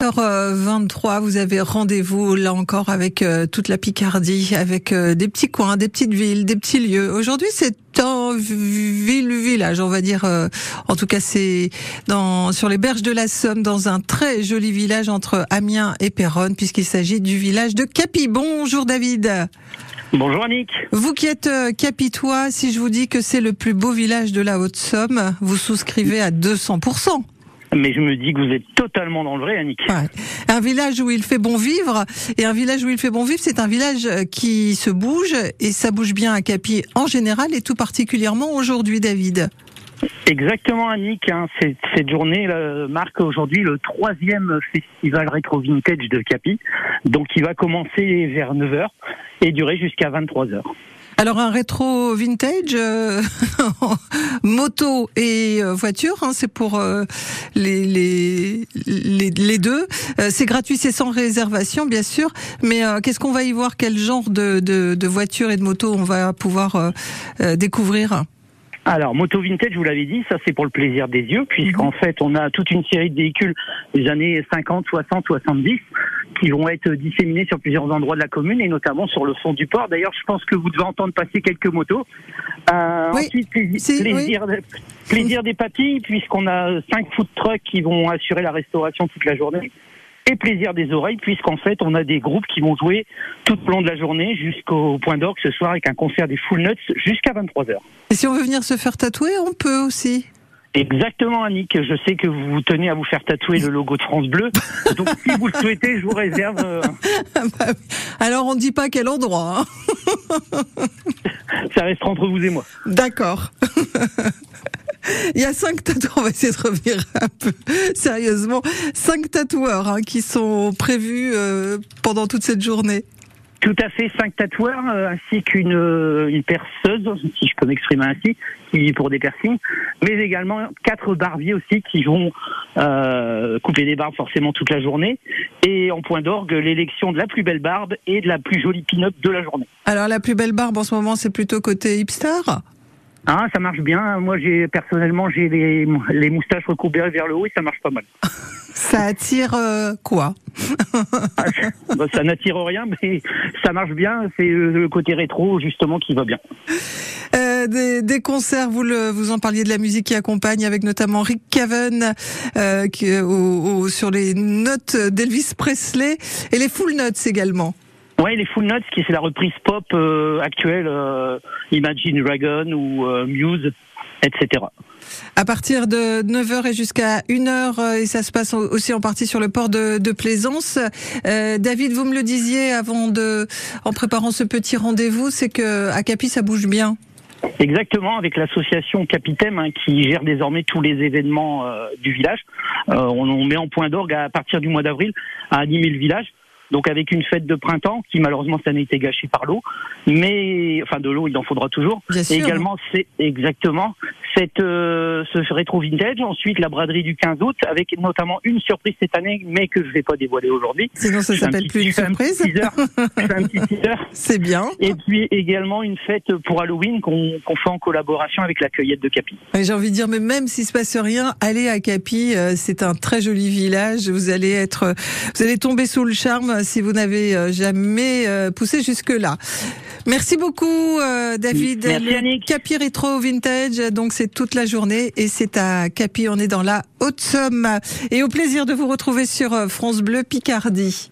23, vous avez rendez-vous là encore avec euh, toute la Picardie, avec euh, des petits coins, des petites villes, des petits lieux. Aujourd'hui, c'est un ville-village, on va dire. euh, en tout cas, c'est dans sur les berges de la Somme, dans un très joli village entre Amiens et Péronne, puisqu'il s'agit du village de Capi. Bonjour David. Bonjour Annick. Vous qui êtes euh, capitois, si je vous dis que c'est le plus beau village de la Haute-Somme, vous souscrivez à 200%. Mais je me dis que vous êtes totalement dans le vrai, Annick. Ouais. Un village où il fait bon vivre, et un village où il fait bon vivre, c'est un village euh, qui se bouge, et ça bouge bien à Capi en général, et tout particulièrement aujourd'hui, David. Exactement, Annick. hein. Cette journée là, marque aujourd'hui le troisième festival rétro vintage de Capi. Donc, il va commencer vers 9h et durer jusqu'à 23h. Alors un rétro vintage, euh, moto et euh, voiture, hein, c'est pour euh, les, les, les, les deux. Euh, c'est gratuit, c'est sans réservation bien sûr, mais euh, qu'est-ce qu'on va y voir? Quel genre de, de, de voiture et de moto on va pouvoir découvrir? Alors, moto vintage, vous l'avez dit, ça c'est pour le plaisir des yeux, puisqu'en fait, on a toute une série de véhicules des années 50, 60, 70 qui vont être disséminés sur plusieurs endroits de la commune et notamment sur le fond du port. D'ailleurs, je pense que vous devez entendre passer quelques motos. Euh, Oui, ensuite, plaisir, si, plaisir, plaisir des papilles, puisqu'on a cinq food trucks qui vont assurer la restauration toute la journée. Et plaisir des oreilles, puisqu'en fait, on a des groupes qui vont jouer tout au long de la journée jusqu'au point d'orgue ce soir avec un concert des Full Nuts jusqu'à 23h. Et si on veut venir se faire tatouer, on peut aussi. Exactement, Annick. Je sais que vous tenez à vous faire tatouer le logo de France Bleu. Donc, si vous le souhaitez, je vous réserve. euh, Bah oui. Alors on ne dit pas quel endroit. hein. ça restera entre vous et moi. D'accord. Il y a cinq tatoueurs, on va essayer de revenir un peu sérieusement, cinq tatoueurs hein, qui sont prévus euh, pendant toute cette journée. Tout à fait, cinq tatoueurs, euh, ainsi qu'une euh, une perceuse, si je peux m'exprimer ainsi, qui pour des piercings, mais également quatre barbiers aussi qui vont euh, couper des barbes forcément toute la journée. Et en point d'orgue, l'élection de la plus belle barbe et de la plus jolie pin-up de la journée. Alors la plus belle barbe en ce moment, c'est plutôt côté hipster? Ah, ça marche bien. Moi, j'ai personnellement, j'ai les, les moustaches recourbées vers le haut et ça marche pas mal. Ça attire euh, quoi? Ah, bah, ça n'attire rien, mais ça marche bien. C'est euh, le côté rétro, justement, qui va bien. Euh, des, des concerts, vous, le, vous en parliez de la musique qui accompagne, avec notamment Rick Caven euh, qui, au- au- sur les notes d'Elvis Presley et les full notes également. Ouais, les Full Nuts, qui c'est la reprise pop euh, actuelle, euh, Imagine Dragon ou euh, Muse, etc. À partir de 9h et jusqu'à 1h, euh, et ça se passe au- aussi en partie sur le port de, de Plaisance. Euh, David, vous me le disiez avant de, en préparant ce petit rendez-vous, c'est que à Capi ça bouge bien. Exactement, avec l'association Capitème hein, qui gère désormais tous les événements euh, du village. Euh, on, on met en point d'orgue à partir du mois d'avril à animer le village. Donc avec une fête de printemps qui malheureusement cette année a été gâchée par l'eau, mais enfin de l'eau il en faudra toujours. Bien Et sûr. également c'est exactement cette euh, ce rétro vintage. Ensuite la braderie du 15 août avec notamment une surprise cette année, mais que je vais pas dévoiler aujourd'hui. Sinon ça un s'appelle plus une surprise. C'est bien. Et puis également une fête pour Halloween qu'on fait en collaboration avec la cueillette de Capi. J'ai envie de dire, mais même s'il se passe rien, allez à Capi. euh, C'est un très joli village. Vous allez être, vous allez tomber sous le charme si vous n'avez euh, jamais euh, poussé jusque là. Merci beaucoup, euh, David. Merci, Annick. Capi Rétro Vintage, donc c'est toute la journée et c'est à Capi. On est dans la Haute-Somme et au plaisir de vous retrouver sur euh, France Bleu Picardie.